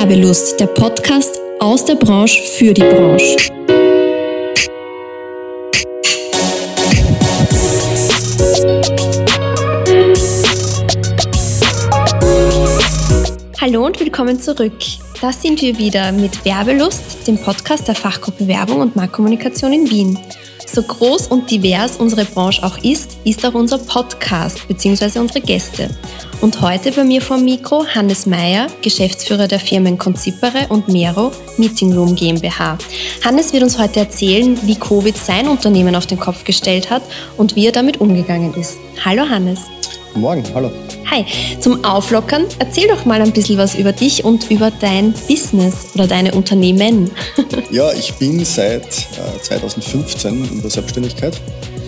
Werbelust, der Podcast aus der Branche für die Branche. Hallo und willkommen zurück. Das sind wir wieder mit Werbelust, dem Podcast der Fachgruppe Werbung und Marktkommunikation in Wien. So groß und divers unsere Branche auch ist, ist auch unser Podcast bzw. unsere Gäste. Und heute bei mir vor Mikro Hannes Meyer, Geschäftsführer der Firmen Conzipere und Mero Meeting Room GmbH. Hannes wird uns heute erzählen, wie Covid sein Unternehmen auf den Kopf gestellt hat und wie er damit umgegangen ist. Hallo Hannes. Guten Morgen, hallo. Hi, zum Auflockern, erzähl doch mal ein bisschen was über dich und über dein Business oder deine Unternehmen. ja, ich bin seit 2015 äh, in der Selbstständigkeit.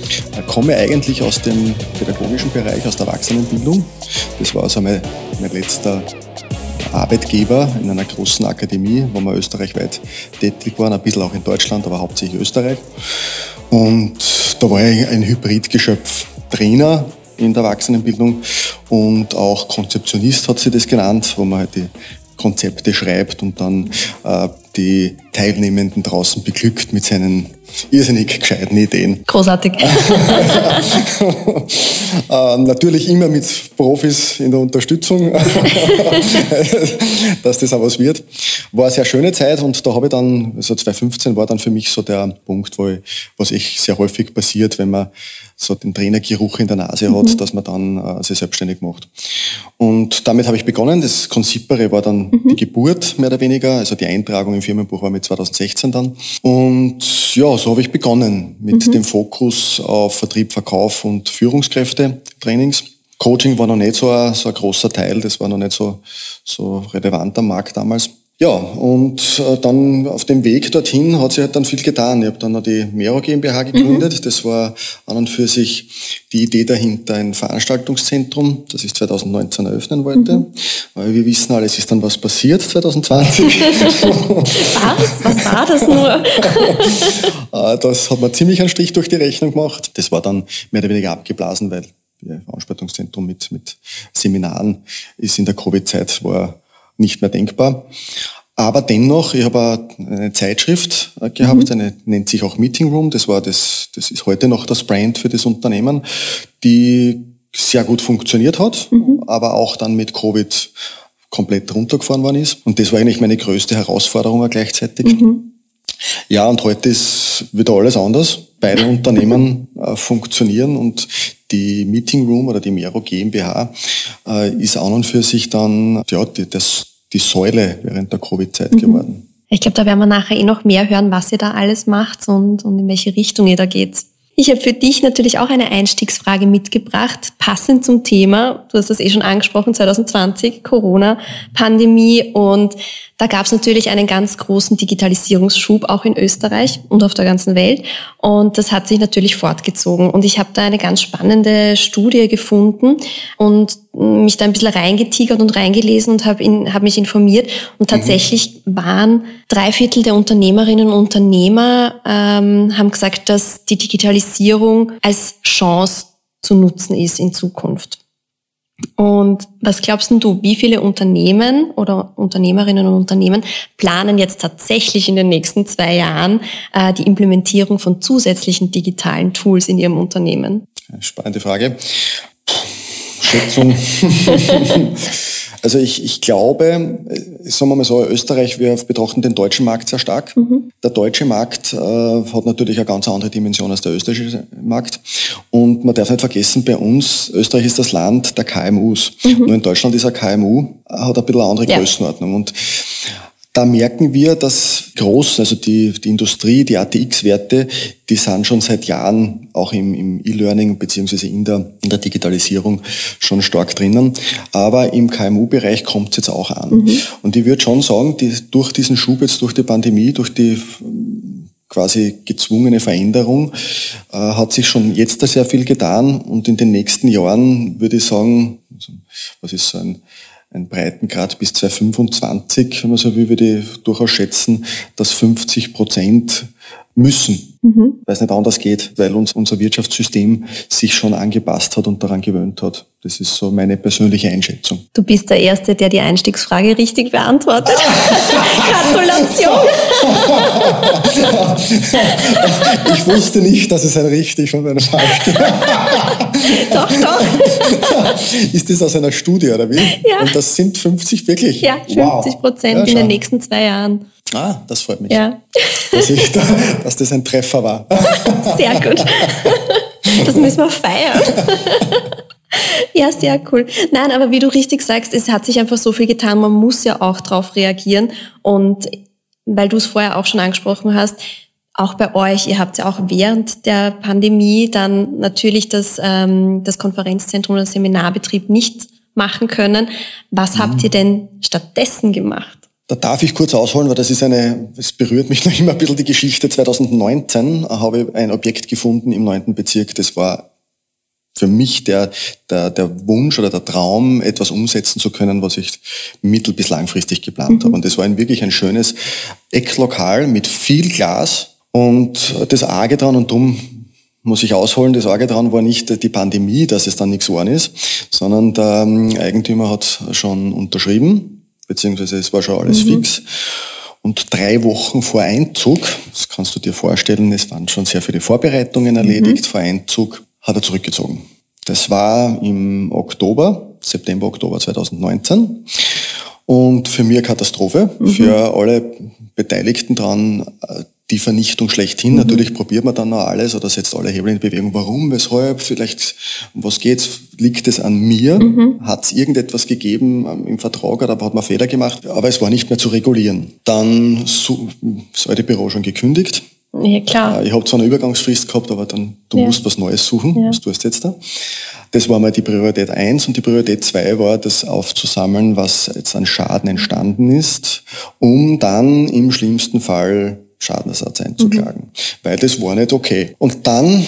Ich komme eigentlich aus dem pädagogischen Bereich, aus der Erwachsenenbildung. Das war also mein, mein letzter Arbeitgeber in einer großen Akademie, wo wir österreichweit tätig waren, ein bisschen auch in Deutschland, aber hauptsächlich Österreich. Und da war ich ein Hybridgeschöpf, Trainer in der Erwachsenenbildung. Und auch Konzeptionist hat sie das genannt, wo man halt die Konzepte schreibt und dann äh, die Teilnehmenden draußen beglückt mit seinen irrsinnig gescheiten Ideen. Großartig. äh, natürlich immer mit Profis in der Unterstützung, dass das auch was wird. War eine sehr schöne Zeit und da habe ich dann, also 2015 war dann für mich so der Punkt, wo ich, was echt sehr häufig passiert, wenn man so den Trainergeruch in der Nase hat, mhm. dass man dann äh, sich selbstständig macht. Und damit habe ich begonnen. Das Consipere war dann mhm. die Geburt, mehr oder weniger. Also die Eintragung im Firmenbuch war mit 2016 dann. Und ja, so habe ich begonnen mit mhm. dem Fokus auf Vertrieb, Verkauf und Führungskräfte-Trainings. Coaching war noch nicht so ein, so ein großer Teil, das war noch nicht so, so relevant am Markt damals. Ja, und äh, dann auf dem Weg dorthin hat sich halt dann viel getan. Ich habe dann noch die Mero GmbH gegründet. Mhm. Das war an und für sich die Idee dahinter, ein Veranstaltungszentrum, das ich 2019 eröffnen wollte. Mhm. Weil wir wissen alle, es ist dann was passiert 2020. was? Was war das nur? Äh, das hat man ziemlich einen Strich durch die Rechnung gemacht. Das war dann mehr oder weniger abgeblasen, weil das Veranstaltungszentrum mit, mit Seminaren ist in der Covid-Zeit war nicht mehr denkbar. Aber dennoch, ich habe eine Zeitschrift äh, gehabt, mhm. eine nennt sich auch Meeting Room. Das war das, das ist heute noch das Brand für das Unternehmen, die sehr gut funktioniert hat, mhm. aber auch dann mit Covid komplett runtergefahren worden ist. Und das war eigentlich meine größte Herausforderung gleichzeitig. Mhm. Ja, und heute ist wieder alles anders. Beide Unternehmen äh, funktionieren und die Meeting Room oder die Mero GmbH äh, ist an und für sich dann ja, die, das, die Säule während der Covid-Zeit mhm. geworden. Ich glaube, da werden wir nachher eh noch mehr hören, was ihr da alles macht und, und in welche Richtung ihr da geht. Ich habe für dich natürlich auch eine Einstiegsfrage mitgebracht, passend zum Thema. Du hast das eh schon angesprochen, 2020, Corona, Pandemie und da gab es natürlich einen ganz großen Digitalisierungsschub auch in Österreich und auf der ganzen Welt. Und das hat sich natürlich fortgezogen. Und ich habe da eine ganz spannende Studie gefunden und mich da ein bisschen reingetigert und reingelesen und habe hab mich informiert. Und mhm. tatsächlich waren drei Viertel der Unternehmerinnen und Unternehmer ähm, haben gesagt, dass die Digitalisierung als Chance zu nutzen ist in Zukunft. Und was glaubst du, wie viele Unternehmen oder Unternehmerinnen und Unternehmen planen jetzt tatsächlich in den nächsten zwei Jahren äh, die Implementierung von zusätzlichen digitalen Tools in ihrem Unternehmen? Spannende Frage. Schätzung. Also ich, ich glaube, äh, sagen wir mal so, Österreich, wir betrachten den deutschen Markt sehr stark. Mhm. Der deutsche Markt äh, hat natürlich eine ganz andere Dimension als der österreichische Markt. Und man darf nicht vergessen, bei uns, Österreich ist das Land der KMUs. Mhm. Nur in Deutschland ist ein KMU, hat ein bisschen eine andere ja. Größenordnung. Und da merken wir, dass groß, also die, die Industrie, die ATX-Werte, die sind schon seit Jahren auch im, im E-Learning beziehungsweise in der, in der Digitalisierung schon stark drinnen. Aber im KMU-Bereich kommt es jetzt auch an. Mhm. Und ich würde schon sagen, die, durch diesen Schub jetzt, durch die Pandemie, durch die quasi gezwungene Veränderung, äh, hat sich schon jetzt da sehr viel getan. Und in den nächsten Jahren würde ich sagen, also, was ist so ein einen Breitengrad bis 2025, wenn man so will, würde ich durchaus schätzen, dass 50 Prozent müssen, mhm. weil es nicht anders geht, weil uns unser Wirtschaftssystem sich schon angepasst hat und daran gewöhnt hat. Das ist so meine persönliche Einschätzung. Du bist der Erste, der die Einstiegsfrage richtig beantwortet. Gratulation! ich wusste nicht, dass es ein richtig und ein falsch gibt. doch, doch. Ist das aus einer Studie, oder wie? Ja. Und das sind 50 wirklich? Ja, 50 Prozent wow. ja, in den nächsten zwei Jahren. Ah, das freut mich. Ja. Dass, ich da, dass das ein Treffer war. Sehr gut. Das müssen wir feiern. Ja, sehr cool. Nein, aber wie du richtig sagst, es hat sich einfach so viel getan. Man muss ja auch darauf reagieren. Und weil du es vorher auch schon angesprochen hast, auch bei euch, ihr habt ja auch während der Pandemie dann natürlich das, ähm, das Konferenzzentrum oder Seminarbetrieb nicht machen können. Was mhm. habt ihr denn stattdessen gemacht? Da darf ich kurz ausholen, weil das ist eine, es berührt mich noch immer ein bisschen die Geschichte. 2019 habe ich ein Objekt gefunden im neunten Bezirk. Das war für mich der, der, der Wunsch oder der Traum, etwas umsetzen zu können, was ich mittel- bis langfristig geplant mhm. habe. Und das war ein wirklich ein schönes Ecklokal mit viel Glas und das Arge dran und dumm muss ich ausholen, das Arge dran war nicht die Pandemie, dass es dann nichts geworden ist, sondern der ähm, Eigentümer hat schon unterschrieben, beziehungsweise es war schon alles mhm. fix. Und drei Wochen vor Einzug, das kannst du dir vorstellen, es waren schon sehr viele Vorbereitungen erledigt, mhm. vor Einzug hat er zurückgezogen. Das war im Oktober, September, Oktober 2019. Und für mich eine Katastrophe, mhm. für alle Beteiligten dran, äh, die Vernichtung schlechthin. Mhm. Natürlich probiert man dann noch alles oder setzt alle Hebel in Bewegung. Warum, weshalb, vielleicht, um was geht's? Liegt es an mir? Mhm. Hat es irgendetwas gegeben ähm, im Vertrag oder hat man Fehler gemacht? Aber es war nicht mehr zu regulieren. Dann so, das alte Büro schon gekündigt. Ja, klar. Äh, ich habe zwar eine Übergangsfrist gehabt, aber dann, du ja. musst was Neues suchen. Ja. Was tust du jetzt da? Das war mal die Priorität eins und die Priorität zwei war, das aufzusammeln, was jetzt an Schaden entstanden ist, um dann im schlimmsten Fall Schadenersatz einzuklagen. Mhm. Weil das war nicht okay. Und dann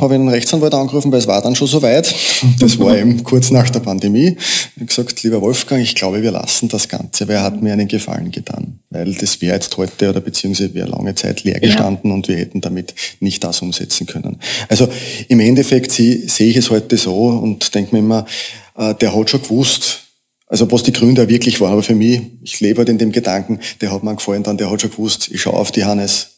habe ich einen Rechtsanwalt angerufen, weil es war dann schon soweit. Das war eben kurz nach der Pandemie. Ich habe gesagt, lieber Wolfgang, ich glaube, wir lassen das Ganze, weil er hat mir einen Gefallen getan. Weil das wäre jetzt heute oder beziehungsweise wäre lange Zeit leer gestanden ja. und wir hätten damit nicht das umsetzen können. Also im Endeffekt sehe ich es heute so und denke mir immer, äh, der hat schon gewusst, also was die Gründe wirklich waren. Aber für mich, ich lebe halt in dem Gedanken, der hat mir gefallen dann, der hat schon gewusst, ich schaue auf die Hannes,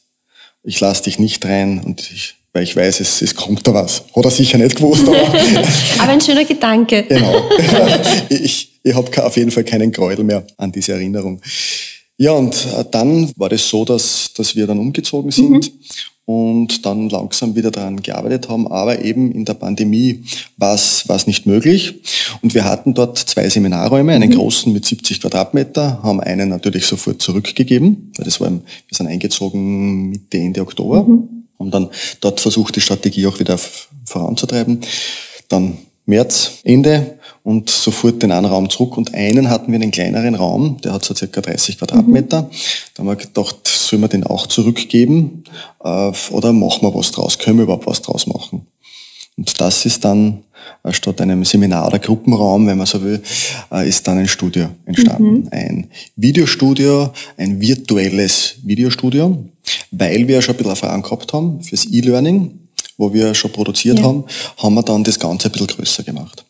ich lasse dich nicht rein und ich, weil ich weiß, es, es kommt da was. Hat er sicher nicht gewusst. Aber, aber ein schöner Gedanke. Genau. ich ich habe auf jeden Fall keinen Gräuel mehr an diese Erinnerung. Ja, und äh, dann war das so, dass, dass wir dann umgezogen sind. Mhm und dann langsam wieder daran gearbeitet haben. Aber eben in der Pandemie war es nicht möglich. Und wir hatten dort zwei Seminarräume, einen mhm. großen mit 70 Quadratmeter, haben einen natürlich sofort zurückgegeben, weil das war, wir sind eingezogen Mitte, Ende Oktober, mhm. haben dann dort versucht, die Strategie auch wieder voranzutreiben. Dann März, Ende und sofort den einen Raum zurück. Und einen hatten wir einen kleineren Raum, der hat so circa 30 Quadratmeter. Mhm. Da haben wir gedacht, sollen wir den auch zurückgeben äh, oder machen wir was draus? Können wir überhaupt was draus machen? Und das ist dann äh, statt einem Seminar- oder Gruppenraum, wenn man so will, äh, ist dann ein Studio entstanden. Mhm. Ein Videostudio, ein virtuelles Videostudio, weil wir schon ein bisschen Erfahrung gehabt haben fürs E-Learning, wo wir schon produziert ja. haben, haben wir dann das Ganze ein bisschen größer gemacht.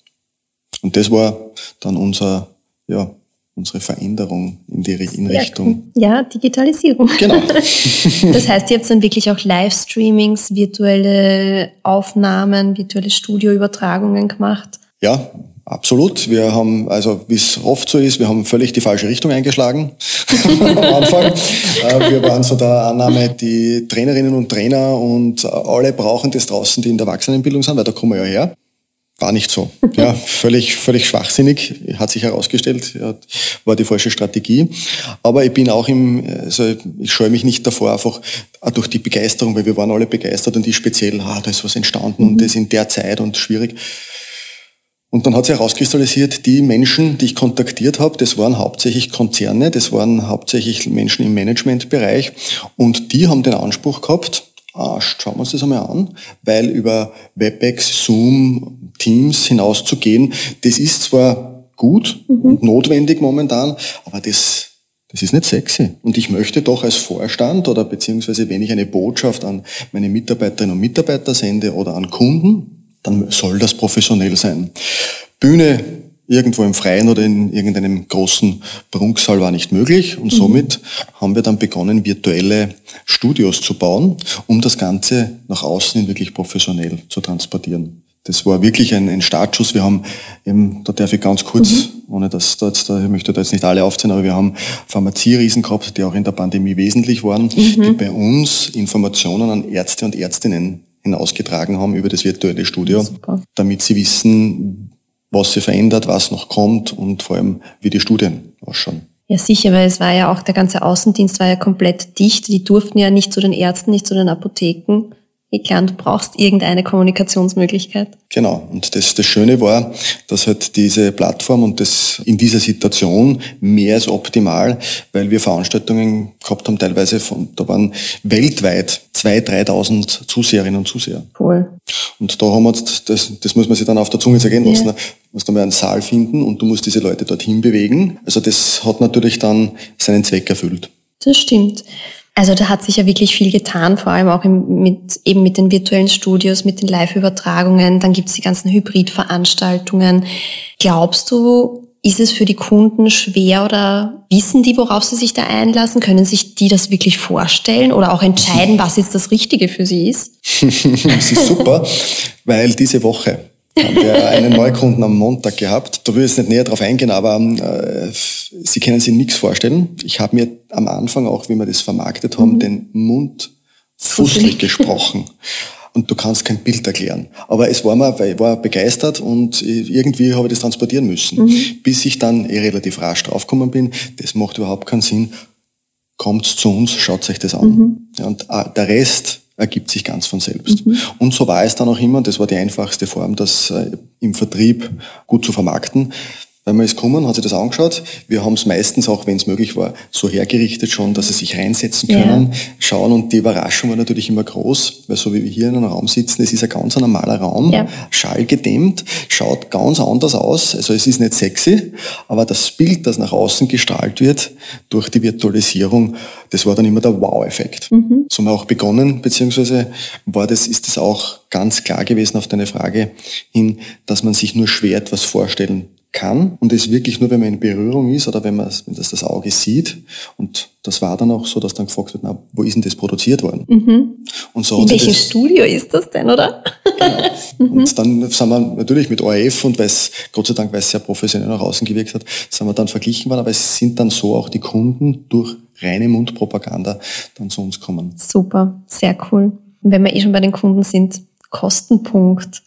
Und das war dann unser, ja, unsere Veränderung in die in Richtung. Ja, Digitalisierung. Genau. das heißt, ihr habt dann wirklich auch Livestreamings, virtuelle Aufnahmen, virtuelle Studioübertragungen gemacht. Ja, absolut. Wir haben, also wie es oft so ist, wir haben völlig die falsche Richtung eingeschlagen am Anfang. Äh, wir waren so der Annahme, die Trainerinnen und Trainer und alle brauchen das draußen, die in der Erwachsenenbildung sind, weil da kommen wir ja her. War nicht so. Ja, völlig, völlig schwachsinnig, hat sich herausgestellt, war die falsche Strategie. Aber ich bin auch im, also ich scheue mich nicht davor, einfach durch die Begeisterung, weil wir waren alle begeistert und die speziell, ah, da ist was entstanden mhm. und das in der Zeit und schwierig. Und dann hat sich herauskristallisiert, die Menschen, die ich kontaktiert habe, das waren hauptsächlich Konzerne, das waren hauptsächlich Menschen im Managementbereich und die haben den Anspruch gehabt, ah, schauen wir uns das einmal an, weil über WebEx, Zoom, Teams hinauszugehen, das ist zwar gut mhm. und notwendig momentan, aber das Das ist nicht sexy. Und ich möchte doch als Vorstand oder beziehungsweise wenn ich eine Botschaft an meine Mitarbeiterinnen und Mitarbeiter sende oder an Kunden, dann soll das professionell sein. Bühne irgendwo im Freien oder in irgendeinem großen Prunksaal war nicht möglich und mhm. somit haben wir dann begonnen, virtuelle Studios zu bauen, um das Ganze nach außen wirklich professionell zu transportieren das war wirklich ein, ein Startschuss. Wir haben eben, da darf ich ganz kurz, mhm. ohne dass da jetzt, ich möchte da jetzt nicht alle aufzählen, aber wir haben Pharmazieriesen gehabt, die auch in der Pandemie wesentlich waren, mhm. die bei uns Informationen an Ärzte und Ärztinnen hinausgetragen haben über das virtuelle Studio, Super. damit sie wissen, was sich verändert, was noch kommt und vor allem, wie die Studien ausschauen. Ja, sicher, weil es war ja auch, der ganze Außendienst war ja komplett dicht. Die durften ja nicht zu den Ärzten, nicht zu den Apotheken klar, du brauchst irgendeine Kommunikationsmöglichkeit. Genau. Und das, das Schöne war, dass halt diese Plattform und das in dieser Situation mehr als optimal, weil wir Veranstaltungen gehabt haben, teilweise von, da waren weltweit 2.000, 3.000 Zuseherinnen und Zuseher. Cool. Und da haben wir, das, das muss man sich dann auf der Zunge zergehen lassen. Ja. Du musst einmal einen Saal finden und du musst diese Leute dorthin bewegen. Also das hat natürlich dann seinen Zweck erfüllt. Das stimmt. Also da hat sich ja wirklich viel getan, vor allem auch mit, eben mit den virtuellen Studios, mit den Live-Übertragungen. Dann gibt's die ganzen Hybrid-Veranstaltungen. Glaubst du, ist es für die Kunden schwer oder wissen die, worauf sie sich da einlassen? Können sich die das wirklich vorstellen oder auch entscheiden, was jetzt das Richtige für sie ist? das ist super, weil diese Woche haben wir einen Neukunden am Montag gehabt. Da will ich jetzt nicht näher drauf eingehen, aber äh, Sie können sich nichts vorstellen. Ich habe mir am Anfang auch, wie wir das vermarktet haben, mhm. den Mund fusselig gesprochen. Und du kannst kein Bild erklären. Aber es war mir, weil ich war begeistert und irgendwie habe ich das transportieren müssen. Mhm. Bis ich dann eh relativ rasch draufgekommen bin, das macht überhaupt keinen Sinn. Kommt zu uns, schaut euch das an. Mhm. Ja, und äh, der Rest ergibt sich ganz von selbst. Mhm. Und so war es dann auch immer, das war die einfachste Form, das äh, im Vertrieb gut zu vermarkten. Wenn man ist gekommen, hat sich das angeschaut. Wir haben es meistens auch, wenn es möglich war, so hergerichtet schon, dass sie sich reinsetzen können, ja. schauen. Und die Überraschung war natürlich immer groß, weil so wie wir hier in einem Raum sitzen, es ist ein ganz normaler Raum, ja. schallgedämmt, schaut ganz anders aus. Also es ist nicht sexy, aber das Bild, das nach außen gestrahlt wird durch die Virtualisierung, das war dann immer der Wow-Effekt. Mhm. So haben wir auch begonnen, beziehungsweise war das, ist das auch ganz klar gewesen auf deine Frage hin, dass man sich nur schwer etwas vorstellen kann und es wirklich nur, wenn man in Berührung ist oder wenn man wenn das, das Auge sieht. Und das war dann auch so, dass dann gefragt wird, na, wo ist denn das produziert worden? Mhm. Und so in welchem das, Studio ist das denn, oder? Genau. mhm. Und dann sind wir natürlich mit ORF und weil es, Gott sei Dank, weil es sehr professionell nach außen gewirkt hat, sind wir dann verglichen worden, aber es sind dann so auch die Kunden durch reine Mundpropaganda dann zu uns kommen. Super, sehr cool. Und wenn wir eh schon bei den Kunden sind, Kostenpunkt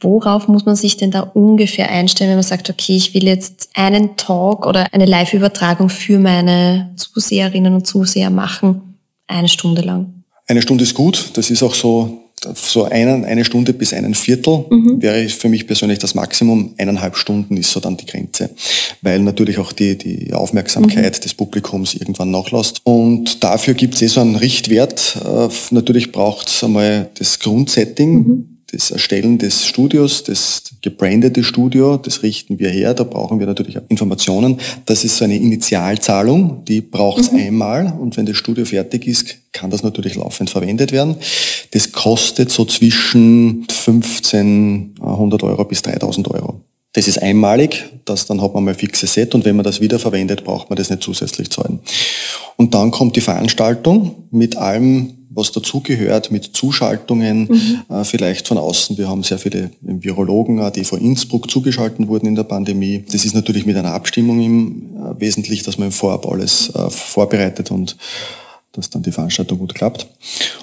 Worauf muss man sich denn da ungefähr einstellen, wenn man sagt, okay, ich will jetzt einen Talk oder eine Live-Übertragung für meine Zuseherinnen und Zuseher machen, eine Stunde lang? Eine Stunde ist gut. Das ist auch so, so einen, eine Stunde bis einen Viertel mhm. wäre für mich persönlich das Maximum. Eineinhalb Stunden ist so dann die Grenze, weil natürlich auch die, die Aufmerksamkeit mhm. des Publikums irgendwann nachlässt. Und dafür gibt es eh so einen Richtwert. Äh, natürlich braucht es einmal das Grundsetting. Mhm das Erstellen des Studios, das gebrandete Studio, das richten wir her, da brauchen wir natürlich Informationen. Das ist so eine Initialzahlung, die braucht es mhm. einmal und wenn das Studio fertig ist, kann das natürlich laufend verwendet werden. Das kostet so zwischen 1500 Euro bis 3000 Euro. Das ist einmalig, das, dann hat man mal fixe Set und wenn man das wieder verwendet, braucht man das nicht zusätzlich zahlen. Und dann kommt die Veranstaltung mit allem was dazugehört mit Zuschaltungen, mhm. äh, vielleicht von außen. Wir haben sehr viele Virologen, die von Innsbruck zugeschaltet wurden in der Pandemie. Das ist natürlich mit einer Abstimmung im äh, Wesentlich, dass man im Vorab alles äh, vorbereitet und dass dann die Veranstaltung gut klappt.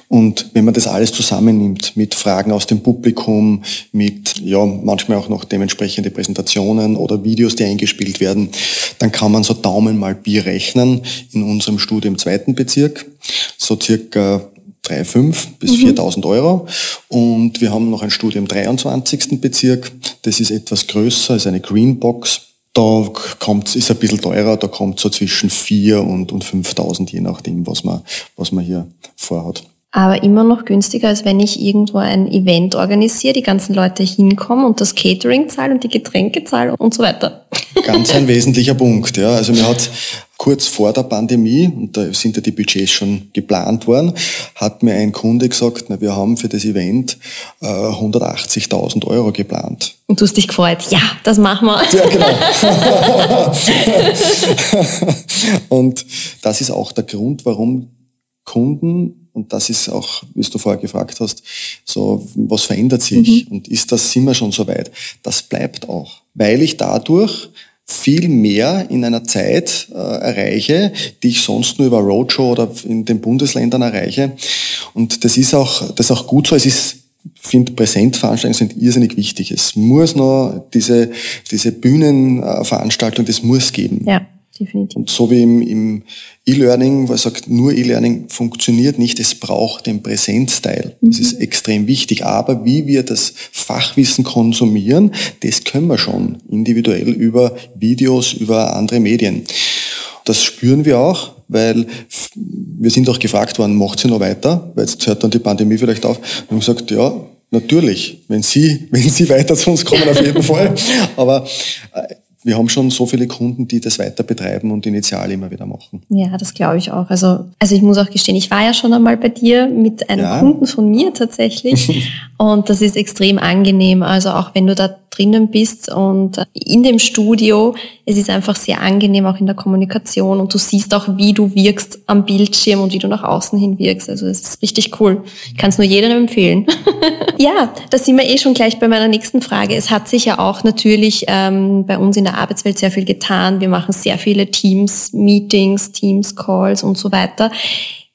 Und wenn man das alles zusammennimmt mit Fragen aus dem Publikum, mit ja manchmal auch noch dementsprechende Präsentationen oder Videos, die eingespielt werden, dann kann man so Daumen mal Bier rechnen in unserem Studio im zweiten Bezirk. So circa 3,5 bis mhm. 4.000 Euro. Und wir haben noch ein Studio im 23. Bezirk. Das ist etwas größer, ist eine Greenbox. Da kommt, ist ein bisschen teurer, da kommt so zwischen 4 und, und 5.000, je nachdem, was man, was man hier vorhat. Aber immer noch günstiger, als wenn ich irgendwo ein Event organisiere, die ganzen Leute hinkommen und das Catering zahlen und die Getränke zahlen und so weiter. Ganz ein wesentlicher Punkt, ja. Also mir hat kurz vor der Pandemie, und da sind ja die Budgets schon geplant worden, hat mir ein Kunde gesagt, na, wir haben für das Event äh, 180.000 Euro geplant. Und du hast dich gefreut, ja, das machen wir. Ja, genau. und das ist auch der Grund, warum Kunden, und das ist auch, wie du vorher gefragt hast, so, was verändert sich? Mhm. Und ist das, sind wir schon so weit? Das bleibt auch. Weil ich dadurch viel mehr in einer Zeit äh, erreiche, die ich sonst nur über Roadshow oder in den Bundesländern erreiche. Und das ist auch, das ist auch gut so. Es ist ich finde, Präsentveranstaltungen sind irrsinnig wichtig. Es muss noch diese, diese Bühnenveranstaltung, das muss geben. Ja, definitiv. Und so wie im, im E-Learning, was sagt, nur E-Learning funktioniert nicht, es braucht den Präsenzteil. Das mhm. ist extrem wichtig. Aber wie wir das Fachwissen konsumieren, das können wir schon individuell über Videos, über andere Medien. Das spüren wir auch, weil wir sind auch gefragt worden, macht sie noch weiter? Weil jetzt hört dann die Pandemie vielleicht auf. Und haben gesagt, ja, natürlich, wenn Sie, wenn Sie weiter zu uns kommen, auf jeden Fall. Aber äh, wir haben schon so viele Kunden, die das weiter betreiben und initial immer wieder machen. Ja, das glaube ich auch. Also, also ich muss auch gestehen, ich war ja schon einmal bei dir mit einem ja. Kunden von mir tatsächlich. und das ist extrem angenehm. Also auch wenn du da drinnen bist und in dem Studio. Es ist einfach sehr angenehm auch in der Kommunikation und du siehst auch, wie du wirkst am Bildschirm und wie du nach außen hin wirkst. Also es ist richtig cool. Ich kann es nur jedem empfehlen. ja, da sind wir eh schon gleich bei meiner nächsten Frage. Es hat sich ja auch natürlich ähm, bei uns in der Arbeitswelt sehr viel getan. Wir machen sehr viele Teams, Meetings, Teams, Calls und so weiter.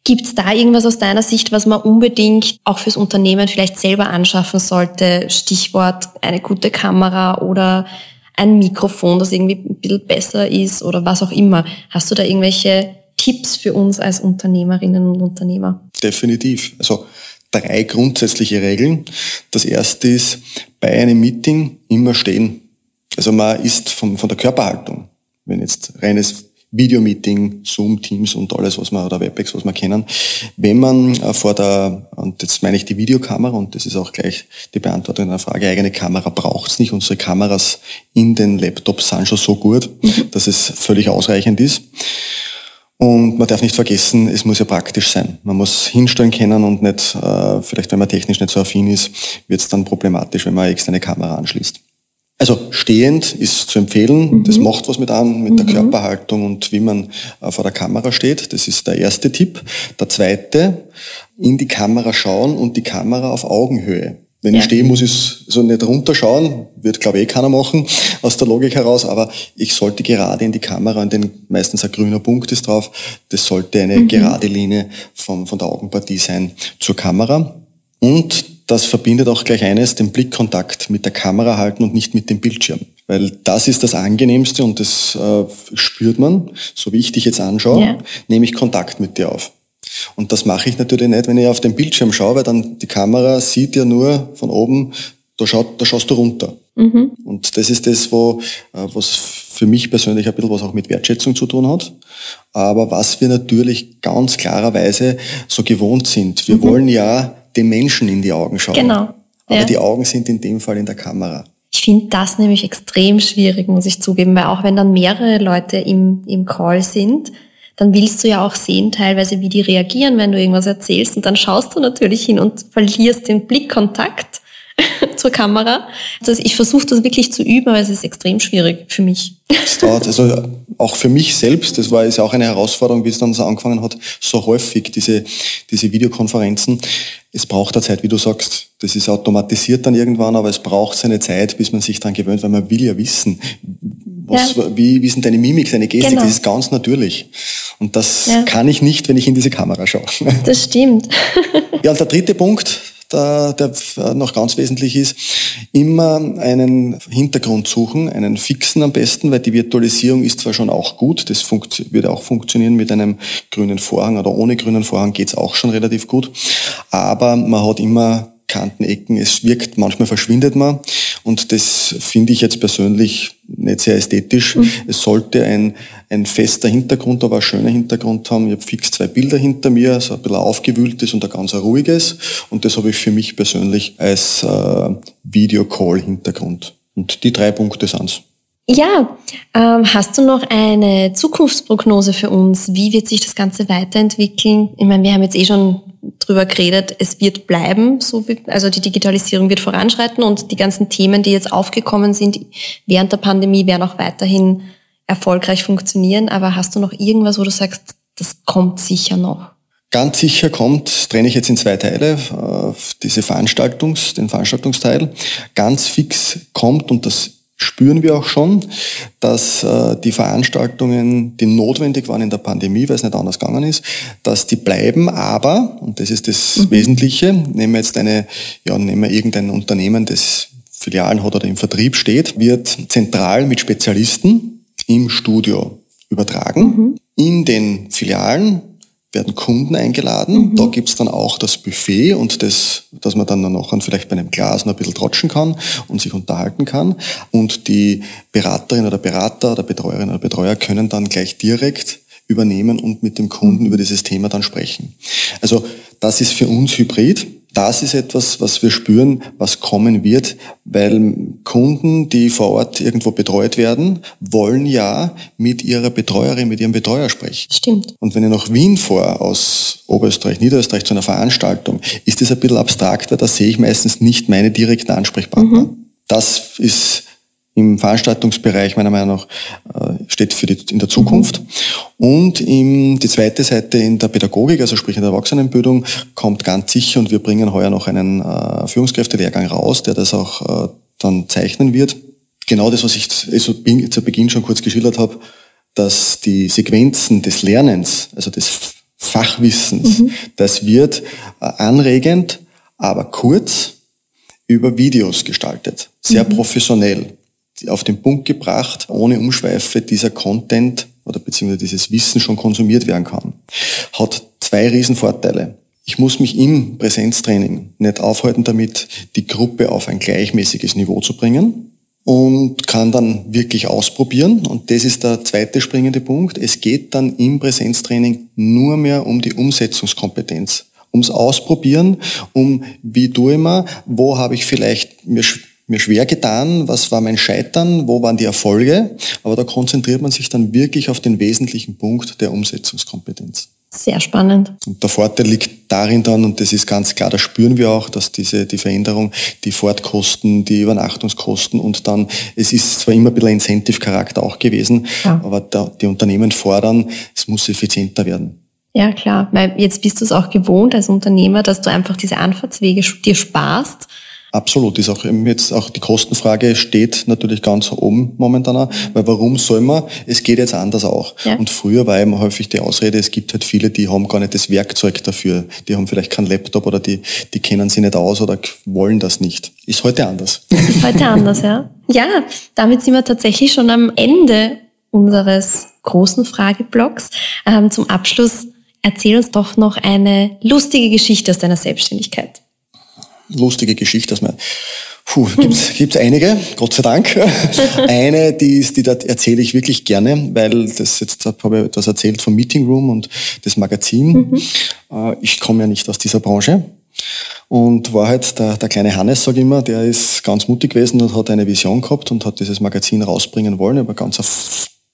Gibt es da irgendwas aus deiner Sicht, was man unbedingt auch fürs Unternehmen vielleicht selber anschaffen sollte? Stichwort eine gute Kamera oder ein Mikrofon, das irgendwie ein bisschen besser ist oder was auch immer. Hast du da irgendwelche Tipps für uns als Unternehmerinnen und Unternehmer? Definitiv. Also drei grundsätzliche Regeln. Das erste ist, bei einem Meeting immer stehen. Also man ist von, von der Körperhaltung, wenn jetzt reines Videomeeting, Zoom, Teams und alles, was man, oder WebEx, was wir kennen. Wenn man äh, vor der, und jetzt meine ich die Videokamera, und das ist auch gleich die Beantwortung einer Frage, eigene Kamera braucht's nicht. Unsere Kameras in den Laptops sind schon so gut, mhm. dass es völlig ausreichend ist. Und man darf nicht vergessen, es muss ja praktisch sein. Man muss hinstellen können und nicht, äh, vielleicht wenn man technisch nicht so affin ist, wird es dann problematisch, wenn man eine externe Kamera anschließt. Also stehend ist zu empfehlen. Mhm. Das macht was mit an, mit mhm. der Körperhaltung und wie man äh, vor der Kamera steht. Das ist der erste Tipp. Der zweite, in die Kamera schauen und die Kamera auf Augenhöhe. Wenn ja. ich stehe, muss ich so nicht runterschauen, wird glaube ich eh keiner machen aus der Logik heraus, aber ich sollte gerade in die Kamera, und den meistens ein grüner Punkt ist drauf, das sollte eine mhm. gerade Linie von, von der Augenpartie sein zur Kamera. Und das verbindet auch gleich eines, den Blickkontakt mit der Kamera halten und nicht mit dem Bildschirm. Weil das ist das Angenehmste und das äh, spürt man, so wie ich dich jetzt anschaue, ja. nehme ich Kontakt mit dir auf. Und das mache ich natürlich nicht, wenn ich auf den Bildschirm schaue, weil dann die Kamera sieht ja nur von oben, da, schaut, da schaust du runter. Mhm. Und das ist das, wo, äh, was für mich persönlich ein bisschen was auch mit Wertschätzung zu tun hat. Aber was wir natürlich ganz klarerweise so gewohnt sind. Wir mhm. wollen ja dem Menschen in die Augen schauen. Genau. Aber ja. die Augen sind in dem Fall in der Kamera. Ich finde das nämlich extrem schwierig, muss ich zugeben, weil auch wenn dann mehrere Leute im, im Call sind, dann willst du ja auch sehen teilweise, wie die reagieren, wenn du irgendwas erzählst. Und dann schaust du natürlich hin und verlierst den Blickkontakt zur Kamera. Also ich versuche das wirklich zu üben, aber es ist extrem schwierig für mich. Es dauert, also auch für mich selbst, das war ist auch eine Herausforderung, wie es dann so angefangen hat, so häufig diese, diese Videokonferenzen. Es braucht da Zeit, wie du sagst. Das ist automatisiert dann irgendwann, aber es braucht seine Zeit, bis man sich dann gewöhnt, weil man will ja wissen, was, ja. wie, wie sind deine Mimik, deine Gestik, genau. das ist ganz natürlich. Und das ja. kann ich nicht, wenn ich in diese Kamera schaue. Das stimmt. ja, und der dritte Punkt, der, der noch ganz wesentlich ist, immer einen Hintergrund suchen, einen fixen am besten, weil die Virtualisierung ist zwar schon auch gut, das würde auch funktionieren mit einem grünen Vorhang oder ohne grünen Vorhang geht's auch schon relativ gut, aber man hat immer Kanten, Ecken, es wirkt, manchmal verschwindet man und das finde ich jetzt persönlich nicht sehr ästhetisch. Mhm. Es sollte ein, ein fester Hintergrund, aber ein schöner Hintergrund haben. Ich habe fix zwei Bilder hinter mir, so ein bisschen aufgewühltes und ein ganz ruhiges und das habe ich für mich persönlich als äh, Videocall-Hintergrund. Und die drei Punkte sind's. Ja, ähm, hast du noch eine Zukunftsprognose für uns? Wie wird sich das Ganze weiterentwickeln? Ich meine, wir haben jetzt eh schon drüber geredet, es wird bleiben, so wie, also die Digitalisierung wird voranschreiten und die ganzen Themen, die jetzt aufgekommen sind während der Pandemie, werden auch weiterhin erfolgreich funktionieren. Aber hast du noch irgendwas, wo du sagst, das kommt sicher noch? Ganz sicher kommt, trenne ich jetzt in zwei Teile, auf diese Veranstaltungs, den Veranstaltungsteil. Ganz fix kommt, und das spüren wir auch schon, dass äh, die Veranstaltungen, die notwendig waren in der Pandemie, weil es nicht anders gegangen ist, dass die bleiben, aber, und das ist das mhm. Wesentliche, nehmen wir jetzt eine, ja, nehmen wir irgendein Unternehmen, das Filialen hat oder im Vertrieb steht, wird zentral mit Spezialisten im Studio übertragen. Mhm. In den Filialen werden Kunden eingeladen. Mhm. Da gibt's dann auch das Buffet und das, dass man dann noch vielleicht bei einem Glas noch ein bisschen trotschen kann und sich unterhalten kann. Und die Beraterin oder Berater oder Betreuerin oder Betreuer können dann gleich direkt übernehmen und mit dem Kunden über dieses Thema dann sprechen. Also das ist für uns Hybrid das ist etwas, was wir spüren, was kommen wird, weil Kunden, die vor Ort irgendwo betreut werden, wollen ja mit ihrer Betreuerin, mit ihrem Betreuer sprechen. Stimmt. Und wenn ich nach Wien fahre, aus Oberösterreich, Niederösterreich zu einer Veranstaltung, ist das ein bisschen abstrakter, da sehe ich meistens nicht meine direkten Ansprechpartner. Mhm. Das ist im Veranstaltungsbereich meiner Meinung nach äh, steht für die, in der Zukunft. Und im, die zweite Seite in der Pädagogik, also sprich in der Erwachsenenbildung, kommt ganz sicher und wir bringen heuer noch einen äh, Führungskräftelehrgang raus, der das auch äh, dann zeichnen wird. Genau das, was ich zu, zu Beginn schon kurz geschildert habe, dass die Sequenzen des Lernens, also des Fachwissens, mhm. das wird äh, anregend, aber kurz über Videos gestaltet. Sehr mhm. professionell auf den Punkt gebracht, ohne Umschweife dieser Content oder beziehungsweise dieses Wissen schon konsumiert werden kann. Hat zwei Riesenvorteile. Ich muss mich im Präsenztraining nicht aufhalten damit, die Gruppe auf ein gleichmäßiges Niveau zu bringen und kann dann wirklich ausprobieren. Und das ist der zweite springende Punkt. Es geht dann im Präsenztraining nur mehr um die Umsetzungskompetenz ums Ausprobieren, um wie tue ich mal, wo habe ich vielleicht mir mir schwer getan, was war mein Scheitern, wo waren die Erfolge, aber da konzentriert man sich dann wirklich auf den wesentlichen Punkt der Umsetzungskompetenz. Sehr spannend. Und der Vorteil liegt darin dann, und das ist ganz klar, da spüren wir auch, dass diese, die Veränderung, die Fortkosten, die Übernachtungskosten und dann, es ist zwar immer ein bisschen Incentive-Charakter auch gewesen, ja. aber da, die Unternehmen fordern, es muss effizienter werden. Ja, klar, weil jetzt bist du es auch gewohnt als Unternehmer, dass du einfach diese Anfahrtswege dir sparst Absolut, ist auch jetzt auch die Kostenfrage steht natürlich ganz oben momentan, weil warum soll man? Es geht jetzt anders auch. Ja. Und früher war eben häufig die Ausrede, es gibt halt viele, die haben gar nicht das Werkzeug dafür. Die haben vielleicht keinen Laptop oder die, die kennen sie nicht aus oder wollen das nicht. Ist heute anders. Ist heute anders, ja. Ja, damit sind wir tatsächlich schon am Ende unseres großen Frageblocks. Ähm, zum Abschluss erzähl uns doch noch eine lustige Geschichte aus deiner Selbstständigkeit lustige Geschichte aus meinem Puh, gibt's, gibt's einige, Gott sei Dank. Eine, die ist, die da erzähle ich wirklich gerne, weil das jetzt habe ich etwas erzählt vom Meeting Room und das Magazin. Mhm. Äh, ich komme ja nicht aus dieser Branche und war halt der, der kleine Hannes, sage ich immer, der ist ganz mutig gewesen und hat eine Vision gehabt und hat dieses Magazin rausbringen wollen, aber ganz eine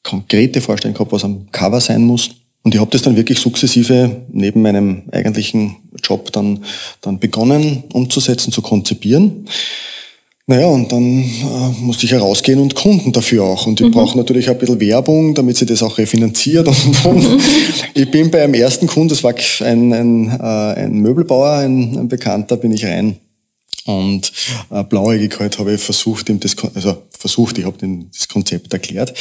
konkrete Vorstellung gehabt, was am Cover sein muss. Und ich habe das dann wirklich sukzessive neben meinem eigentlichen Job dann, dann begonnen umzusetzen, zu konzipieren. Naja, und dann äh, musste ich herausgehen und Kunden dafür auch. Und ich mhm. brauche natürlich ein bisschen Werbung, damit sie das auch refinanziert. Und, und ich bin bei einem ersten Kunden, das war ein, ein, äh, ein Möbelbauer, ein, ein Bekannter, bin ich rein und äh, blauäugig halt habe ich versucht, ihm das, also versucht, ich habe ihm das Konzept erklärt.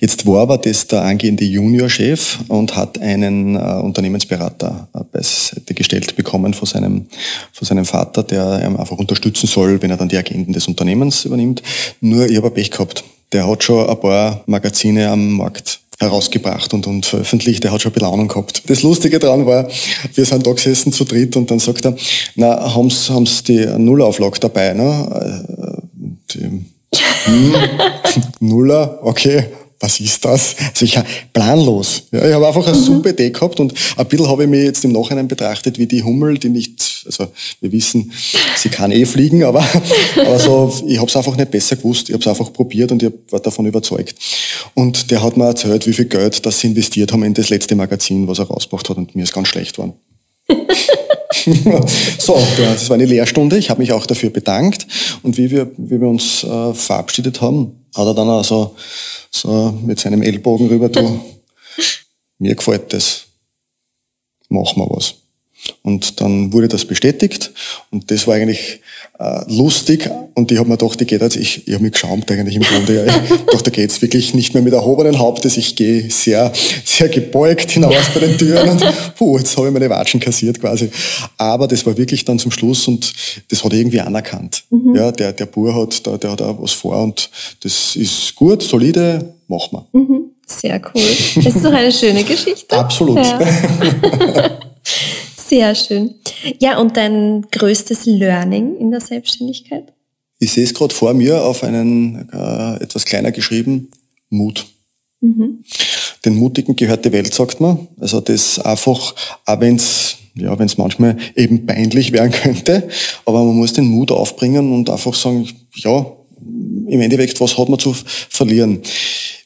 Jetzt war aber das der angehende Juniorchef und hat einen äh, Unternehmensberater äh, beiseite gestellt bekommen von seinem, von seinem Vater, der ihm einfach unterstützen soll, wenn er dann die Agenten des Unternehmens übernimmt. Nur ich habe Pech gehabt. Der hat schon ein paar Magazine am Markt herausgebracht und, und veröffentlicht. Er hat schon ein bisschen Ahnung gehabt. Das Lustige daran war, wir sind da gesessen zu dritt und dann sagt er, na, haben Sie die Nullauflage dabei? Ne? Die, hm, Nuller, okay, was ist das? Also ich planlos. Ja, ich habe einfach eine mhm. super Idee gehabt und ein bisschen habe ich mir jetzt im Nachhinein betrachtet, wie die Hummel, die nicht Also wir wissen, sie kann eh fliegen, aber, aber so, ich habe es einfach nicht besser gewusst. Ich habe es einfach probiert und ich war davon überzeugt. Und der hat mir erzählt, wie viel Geld das sie investiert haben in das letzte Magazin, was er rausgebracht hat und mir ist ganz schlecht geworden. so, das war eine Lehrstunde. Ich habe mich auch dafür bedankt. Und wie wir, wie wir uns äh, verabschiedet haben, hat er dann also so mit seinem Ellbogen rüber, du, mir gefällt das. Mach mal was. Und dann wurde das bestätigt und das war eigentlich äh, lustig und ich habe mir gedacht, ich gehe jetzt, ich, ich habe mich geschaumt eigentlich im Grunde. Ja. Ich dachte, da geht's wirklich nicht mehr mit erhobenen Hauptes, ich gehe sehr, sehr gebeugt hinaus bei den Türen und puh, jetzt habe ich meine Watschen kassiert quasi. Aber das war wirklich dann zum Schluss und das hat irgendwie anerkannt. Mhm. Ja, der, der Bur hat, der, der hat auch was vor und das ist gut, solide, machen wir. Mhm. Sehr cool. Das ist doch eine schöne Geschichte. Absolut. Ja. Sehr schön. Ja, und dein größtes Learning in der Selbstständigkeit? Ich sehe es gerade vor mir auf einen äh, etwas kleiner geschrieben, Mut. Mhm. Den Mutigen gehört die Welt, sagt man. Also das einfach, auch wenn es ja, manchmal eben peinlich werden könnte, aber man muss den Mut aufbringen und einfach sagen, ja, im Endeffekt, was hat man zu verlieren?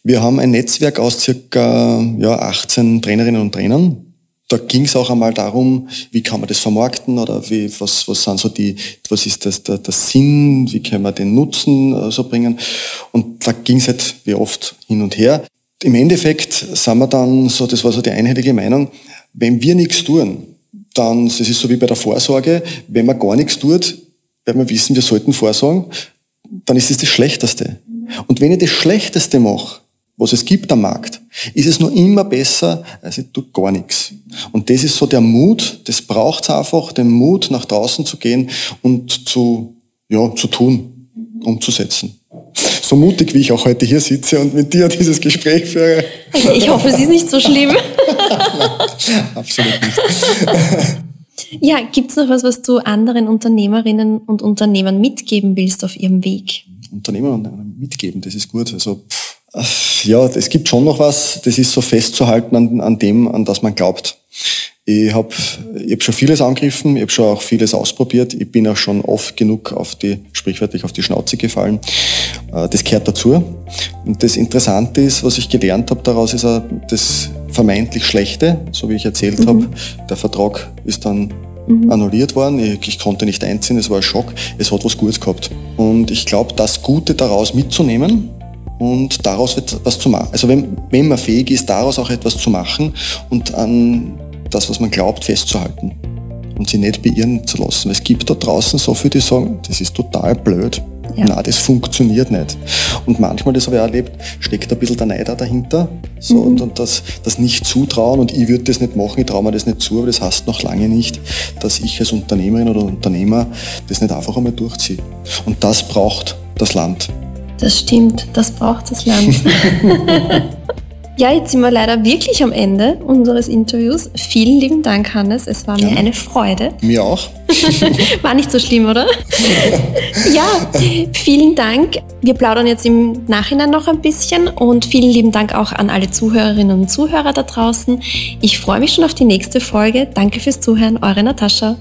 Wir haben ein Netzwerk aus circa ja, 18 Trainerinnen und Trainern da ging es auch einmal darum, wie kann man das vermarkten oder wie, was, was sind so die, was ist das, der, der Sinn, wie können wir den Nutzen äh, so bringen. Und da ging es halt wie oft hin und her. Im Endeffekt sind wir dann so, das war so die einheitliche Meinung, wenn wir nichts tun, dann, das ist so wie bei der Vorsorge, wenn man gar nichts tut, weil wir wissen, wir sollten vorsorgen, dann ist es das Schlechteste. Und wenn ich das Schlechteste mache, was es gibt am Markt, ist es nur immer besser, als ich tue gar nichts. Und das ist so der Mut, das braucht es einfach, den Mut, nach draußen zu gehen und zu, ja, zu tun, umzusetzen. So mutig, wie ich auch heute hier sitze und mit dir dieses Gespräch führe. Ich hoffe, es ist nicht so schlimm. Nein, absolut nicht. Ja, gibt es noch was, was du anderen Unternehmerinnen und Unternehmern mitgeben willst auf ihrem Weg? Unternehmern mitgeben, das ist gut. Also ja, es gibt schon noch was, das ist so festzuhalten an, an dem, an das man glaubt. Ich habe ich hab schon vieles angegriffen, ich habe schon auch vieles ausprobiert. Ich bin auch schon oft genug auf die, sprichwörtlich auf die Schnauze gefallen. Äh, das gehört dazu. Und das Interessante ist, was ich gelernt habe daraus, ist auch das vermeintlich Schlechte, so wie ich erzählt mhm. habe. Der Vertrag ist dann mhm. annulliert worden. Ich, ich, konnte nicht einziehen, es war ein Schock. Es hat was Gutes gehabt. Und ich glaube, das Gute daraus mitzunehmen, und daraus etwas zu machen. Also wenn, wenn man fähig ist, daraus auch etwas zu machen und an das, was man glaubt, festzuhalten und sie nicht beirren zu lassen. Weil es gibt da draußen so viele, die sagen, das ist total blöd. Ja. Nein, das funktioniert nicht. Und manchmal, das habe ich auch erlebt, steckt ein bisschen der Neid dahinter. So, mhm. und, und das, das nicht zutrauen und ich würde das nicht machen, ich traue mir das nicht zu, aber das heißt noch lange nicht, dass ich als Unternehmerin oder Unternehmer das nicht einfach einmal durchziehe. Und das braucht das Land. Das stimmt, das braucht das Land. ja, jetzt sind wir leider wirklich am Ende unseres Interviews. Vielen lieben Dank, Hannes. Es war mir eine Freude. Mir auch. war nicht so schlimm, oder? ja, vielen Dank. Wir plaudern jetzt im Nachhinein noch ein bisschen und vielen lieben Dank auch an alle Zuhörerinnen und Zuhörer da draußen. Ich freue mich schon auf die nächste Folge. Danke fürs Zuhören, eure Natascha.